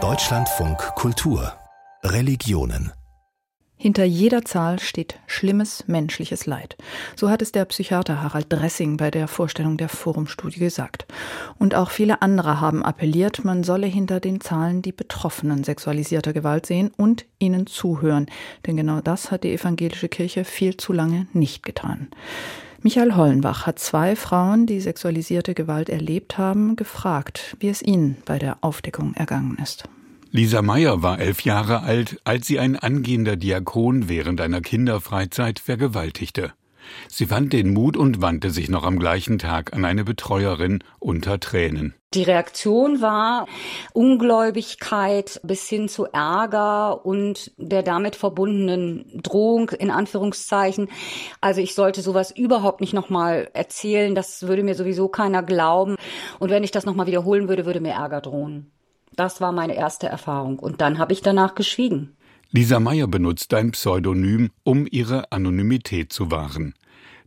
Deutschlandfunk Kultur Religionen hinter jeder Zahl steht schlimmes menschliches Leid. So hat es der Psychiater Harald Dressing bei der Vorstellung der Forumstudie gesagt. Und auch viele andere haben appelliert, man solle hinter den Zahlen die Betroffenen sexualisierter Gewalt sehen und ihnen zuhören. Denn genau das hat die evangelische Kirche viel zu lange nicht getan. Michael Hollenbach hat zwei Frauen, die sexualisierte Gewalt erlebt haben, gefragt, wie es ihnen bei der Aufdeckung ergangen ist. Lisa Meyer war elf Jahre alt, als sie ein angehender Diakon während einer Kinderfreizeit vergewaltigte. Sie fand den Mut und wandte sich noch am gleichen Tag an eine Betreuerin unter Tränen. Die Reaktion war Ungläubigkeit bis hin zu Ärger und der damit verbundenen Drohung in Anführungszeichen. Also ich sollte sowas überhaupt nicht nochmal erzählen, das würde mir sowieso keiner glauben. Und wenn ich das nochmal wiederholen würde, würde mir Ärger drohen. Das war meine erste Erfahrung. Und dann habe ich danach geschwiegen. Lisa Meyer benutzt ein Pseudonym, um ihre Anonymität zu wahren.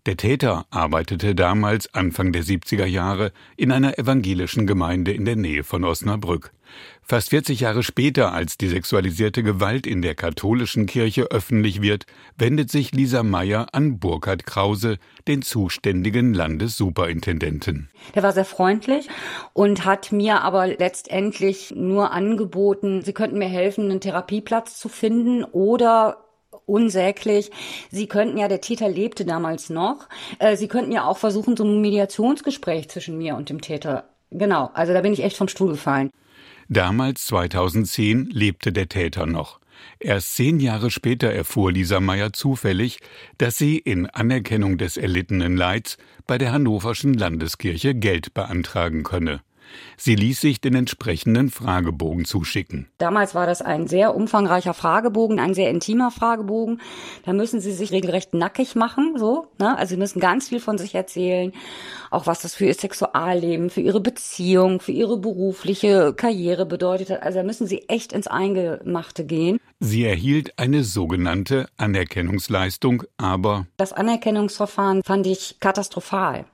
Der Täter arbeitete damals Anfang der 70er Jahre in einer evangelischen Gemeinde in der Nähe von Osnabrück. Fast 40 Jahre später, als die sexualisierte Gewalt in der katholischen Kirche öffentlich wird, wendet sich Lisa Meyer an Burkhard Krause, den zuständigen Landessuperintendenten. Der war sehr freundlich und hat mir aber letztendlich nur angeboten, sie könnten mir helfen, einen Therapieplatz zu finden oder unsäglich. Sie könnten ja, der Täter lebte damals noch, äh, Sie könnten ja auch versuchen, so ein Mediationsgespräch zwischen mir und dem Täter. Genau, also da bin ich echt vom Stuhl gefallen. Damals, 2010, lebte der Täter noch. Erst zehn Jahre später erfuhr Lisa Meyer zufällig, dass sie in Anerkennung des erlittenen Leids bei der Hannoverschen Landeskirche Geld beantragen könne. Sie ließ sich den entsprechenden Fragebogen zuschicken. Damals war das ein sehr umfangreicher Fragebogen, ein sehr intimer Fragebogen. Da müssen Sie sich regelrecht nackig machen, so. Ne? Also Sie müssen ganz viel von sich erzählen, auch was das für Ihr Sexualleben, für Ihre Beziehung, für Ihre berufliche Karriere bedeutet hat. Also da müssen Sie echt ins Eingemachte gehen. Sie erhielt eine sogenannte Anerkennungsleistung, aber das Anerkennungsverfahren fand ich katastrophal.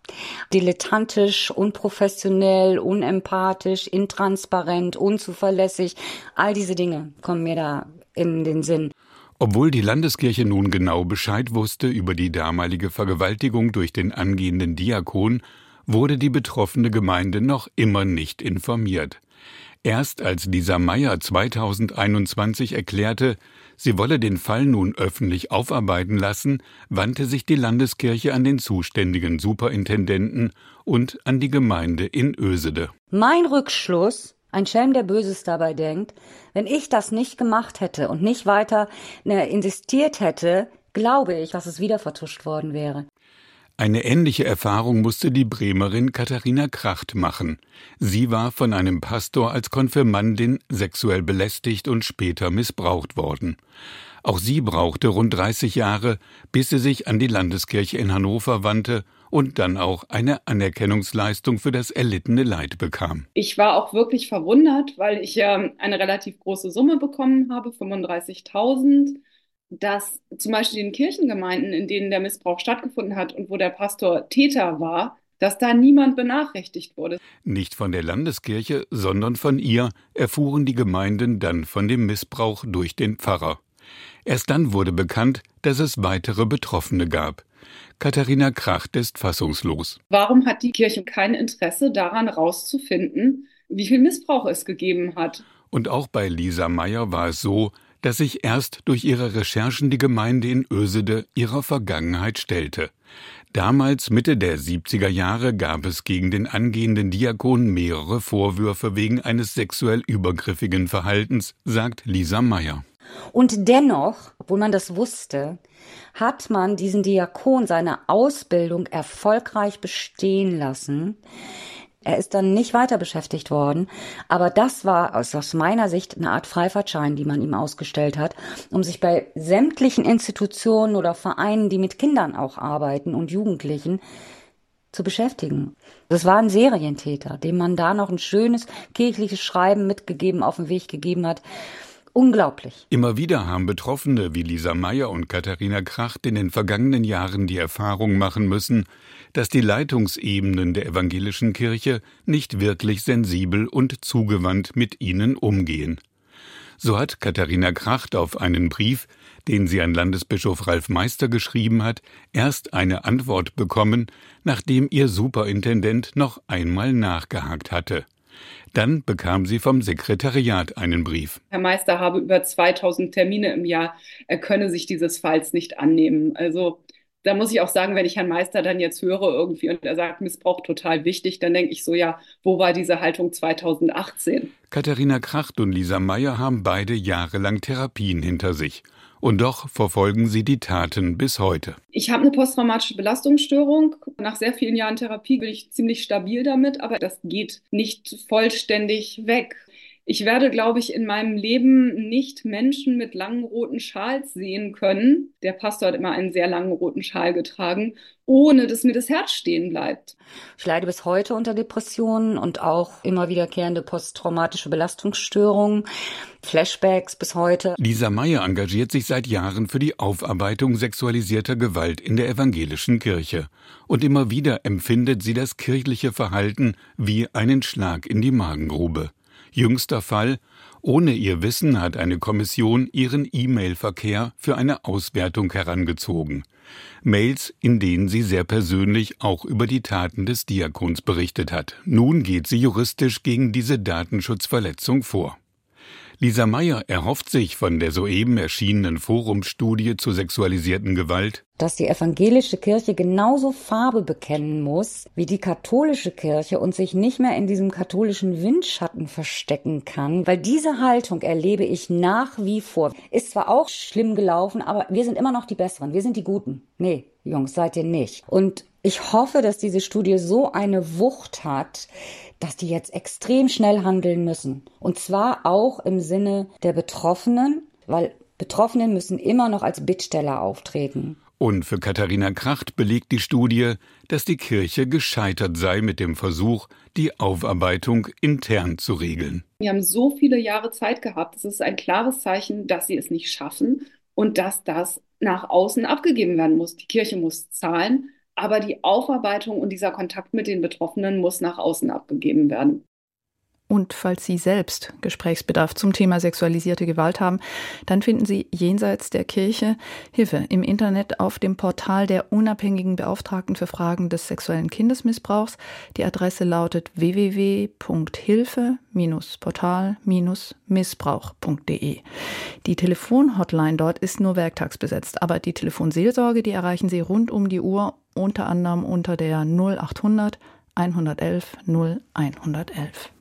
Dilettantisch, unprofessionell, unempathisch, intransparent, unzuverlässig. All diese Dinge kommen mir da in den Sinn. Obwohl die Landeskirche nun genau Bescheid wusste über die damalige Vergewaltigung durch den angehenden Diakon, wurde die betroffene Gemeinde noch immer nicht informiert. Erst als Lisa Meyer 2021 erklärte, sie wolle den Fall nun öffentlich aufarbeiten lassen, wandte sich die Landeskirche an den zuständigen Superintendenten und an die Gemeinde in Ösede. Mein Rückschluss, ein Schelm, der Böses dabei denkt, wenn ich das nicht gemacht hätte und nicht weiter ne, insistiert hätte, glaube ich, dass es wieder vertuscht worden wäre. Eine ähnliche Erfahrung musste die Bremerin Katharina Kracht machen. Sie war von einem Pastor als Konfirmandin sexuell belästigt und später missbraucht worden. Auch sie brauchte rund 30 Jahre, bis sie sich an die Landeskirche in Hannover wandte und dann auch eine Anerkennungsleistung für das erlittene Leid bekam. Ich war auch wirklich verwundert, weil ich ja eine relativ große Summe bekommen habe, 35.000 dass zum Beispiel in Kirchengemeinden, in denen der Missbrauch stattgefunden hat und wo der Pastor Täter war, dass da niemand benachrichtigt wurde. Nicht von der Landeskirche, sondern von ihr erfuhren die Gemeinden dann von dem Missbrauch durch den Pfarrer. Erst dann wurde bekannt, dass es weitere Betroffene gab. Katharina Kracht ist fassungslos. Warum hat die Kirche kein Interesse daran, herauszufinden, wie viel Missbrauch es gegeben hat? Und auch bei Lisa Meyer war es so, dass sich erst durch ihre Recherchen die Gemeinde in Ösede ihrer Vergangenheit stellte. Damals, Mitte der 70er Jahre, gab es gegen den angehenden Diakon mehrere Vorwürfe wegen eines sexuell übergriffigen Verhaltens, sagt Lisa Meyer. Und dennoch, obwohl man das wusste, hat man diesen Diakon seine Ausbildung erfolgreich bestehen lassen. Er ist dann nicht weiter beschäftigt worden, aber das war aus meiner Sicht eine Art Freifahrtschein, die man ihm ausgestellt hat, um sich bei sämtlichen Institutionen oder Vereinen, die mit Kindern auch arbeiten und Jugendlichen, zu beschäftigen. Das war ein Serientäter, dem man da noch ein schönes kirchliches Schreiben mitgegeben, auf den Weg gegeben hat. Unglaublich. Immer wieder haben Betroffene wie Lisa Meyer und Katharina Kracht in den vergangenen Jahren die Erfahrung machen müssen, dass die Leitungsebenen der evangelischen Kirche nicht wirklich sensibel und zugewandt mit ihnen umgehen. So hat Katharina Kracht auf einen Brief, den sie an Landesbischof Ralf Meister geschrieben hat, erst eine Antwort bekommen, nachdem ihr Superintendent noch einmal nachgehakt hatte. Dann bekam sie vom Sekretariat einen Brief. Herr Meister habe über 2000 Termine im Jahr, er könne sich dieses Falls nicht annehmen. Also da muss ich auch sagen, wenn ich Herrn Meister dann jetzt höre irgendwie und er sagt, Missbrauch total wichtig, dann denke ich so, ja, wo war diese Haltung 2018? Katharina Kracht und Lisa Meyer haben beide jahrelang Therapien hinter sich. Und doch verfolgen sie die Taten bis heute. Ich habe eine posttraumatische Belastungsstörung. Nach sehr vielen Jahren Therapie bin ich ziemlich stabil damit, aber das geht nicht vollständig weg. Ich werde, glaube ich, in meinem Leben nicht Menschen mit langen roten Schals sehen können. Der Pastor hat immer einen sehr langen roten Schal getragen, ohne dass mir das Herz stehen bleibt. Ich leide bis heute unter Depressionen und auch immer wiederkehrende posttraumatische Belastungsstörungen, Flashbacks bis heute. Lisa Meyer engagiert sich seit Jahren für die Aufarbeitung sexualisierter Gewalt in der evangelischen Kirche. Und immer wieder empfindet sie das kirchliche Verhalten wie einen Schlag in die Magengrube. Jüngster Fall ohne ihr Wissen hat eine Kommission ihren E-Mail-Verkehr für eine Auswertung herangezogen. Mails, in denen sie sehr persönlich auch über die Taten des Diakons berichtet hat. Nun geht sie juristisch gegen diese Datenschutzverletzung vor. Lisa Meyer erhofft sich von der soeben erschienenen Forumstudie zur sexualisierten Gewalt, dass die evangelische Kirche genauso Farbe bekennen muss wie die katholische Kirche und sich nicht mehr in diesem katholischen Windschatten verstecken kann, weil diese Haltung erlebe ich nach wie vor. Ist zwar auch schlimm gelaufen, aber wir sind immer noch die Besseren, wir sind die Guten. Nee, Jungs, seid ihr nicht. Und ich hoffe, dass diese Studie so eine Wucht hat, dass die jetzt extrem schnell handeln müssen. Und zwar auch im Sinne der Betroffenen, weil Betroffene müssen immer noch als Bittsteller auftreten. Und für Katharina Kracht belegt die Studie, dass die Kirche gescheitert sei mit dem Versuch, die Aufarbeitung intern zu regeln. Wir haben so viele Jahre Zeit gehabt. Es ist ein klares Zeichen, dass sie es nicht schaffen und dass das nach außen abgegeben werden muss. Die Kirche muss zahlen, aber die Aufarbeitung und dieser Kontakt mit den Betroffenen muss nach außen abgegeben werden. Und falls Sie selbst Gesprächsbedarf zum Thema sexualisierte Gewalt haben, dann finden Sie jenseits der Kirche Hilfe im Internet auf dem Portal der unabhängigen Beauftragten für Fragen des sexuellen Kindesmissbrauchs. Die Adresse lautet www.hilfe-portal-missbrauch.de. Die Telefonhotline dort ist nur werktags besetzt, aber die Telefonseelsorge, die erreichen Sie rund um die Uhr unter anderem unter der 0800 111 0111.